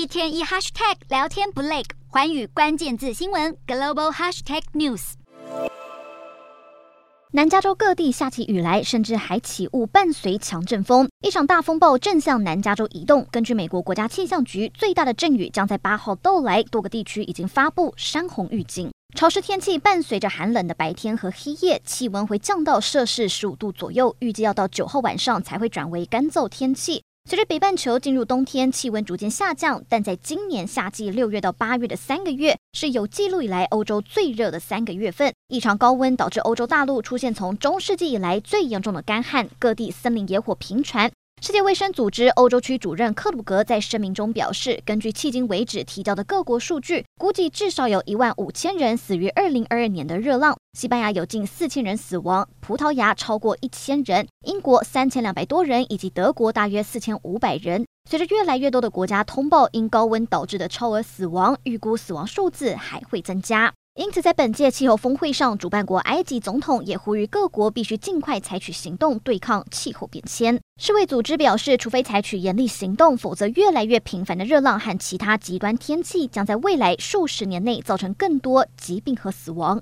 一天一 hashtag 聊天不累，寰宇关键字新闻 global hashtag news。南加州各地下起雨来，甚至还起雾，伴随强阵风。一场大风暴正向南加州移动。根据美国国家气象局，最大的阵雨将在八号到来，多个地区已经发布山洪预警。潮湿天气伴随着寒冷的白天和黑夜，气温会降到摄氏十五度左右。预计要到九号晚上才会转为干燥天气。随着北半球进入冬天，气温逐渐下降，但在今年夏季六月到八月的三个月是有记录以来欧洲最热的三个月份。异常高温导致欧洲大陆出现从中世纪以来最严重的干旱，各地森林野火频传。世界卫生组织欧洲区主任克鲁格在声明中表示，根据迄今为止提交的各国数据，估计至少有一万五千人死于二零二二年的热浪。西班牙有近四千人死亡，葡萄牙超过一千人，英国三千两百多人，以及德国大约四千五百人。随着越来越多的国家通报因高温导致的超额死亡，预估死亡数字还会增加。因此，在本届气候峰会上，主办国埃及总统也呼吁各国必须尽快采取行动对抗气候变迁。世卫组织表示，除非采取严厉行动，否则越来越频繁的热浪和其他极端天气将在未来数十年内造成更多疾病和死亡。